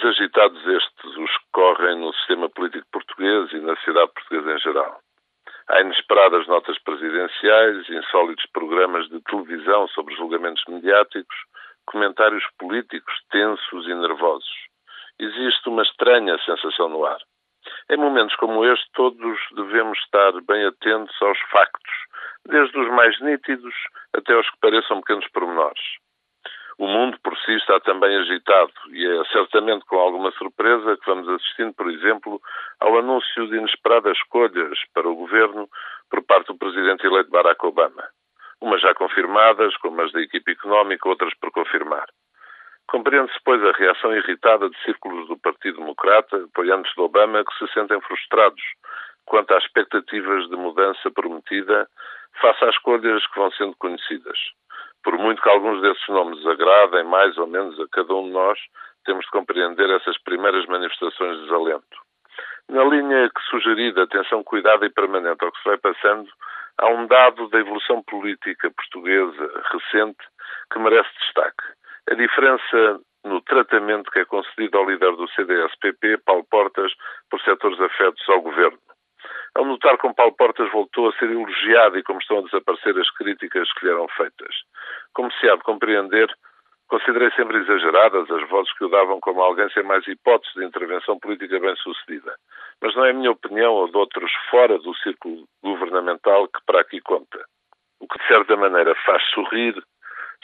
Dias agitados estes, os que correm no sistema político português e na sociedade portuguesa em geral. Há inesperadas notas presidenciais, insólitos programas de televisão sobre julgamentos mediáticos, comentários políticos tensos e nervosos. Existe uma estranha sensação no ar. Em momentos como este, todos devemos estar bem atentos aos factos, desde os mais nítidos até aos que pareçam pequenos pormenores. O mundo por si está também agitado e é certamente com alguma surpresa que vamos assistindo, por exemplo, ao anúncio de inesperadas escolhas para o governo por parte do presidente eleito Barack Obama. Umas já confirmadas, como as da equipe económica, outras por confirmar. Compreende-se, pois, a reação irritada de círculos do Partido Democrata, apoiantes de Obama, que se sentem frustrados quanto às expectativas de mudança prometida face às escolhas que vão sendo conhecidas. Por muito que alguns desses nomes agradem mais ou menos a cada um de nós, temos de compreender essas primeiras manifestações de desalento. Na linha que sugeri de atenção cuidada e permanente ao que se vai passando, há um dado da evolução política portuguesa recente que merece destaque. A diferença no tratamento que é concedido ao líder do CDS-PP, Paulo Portas, por setores afetos ao governo. Ao notar como Paulo Portas voltou a ser elogiado e como estão a desaparecer as críticas que lhe eram feitas. Como se há de compreender, considerei sempre exageradas as vozes que o davam como alguém sem mais hipótese de intervenção política bem-sucedida. Mas não é a minha opinião ou de outros fora do círculo governamental que para aqui conta. O que de certa maneira faz sorrir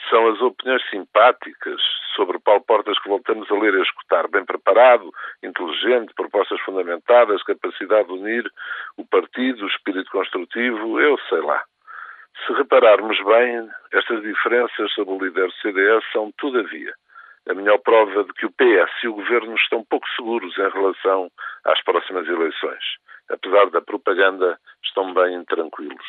são as opiniões simpáticas sobre Paulo Portas que voltamos a ler e a escutar. Bem preparado, inteligente, fundamentadas, capacidade de unir o partido, o espírito construtivo, eu sei lá. Se repararmos bem, estas diferenças sobre o líder do CDS são, todavia, a melhor prova de que o PS e o governo estão pouco seguros em relação às próximas eleições. Apesar da propaganda, estão bem tranquilos.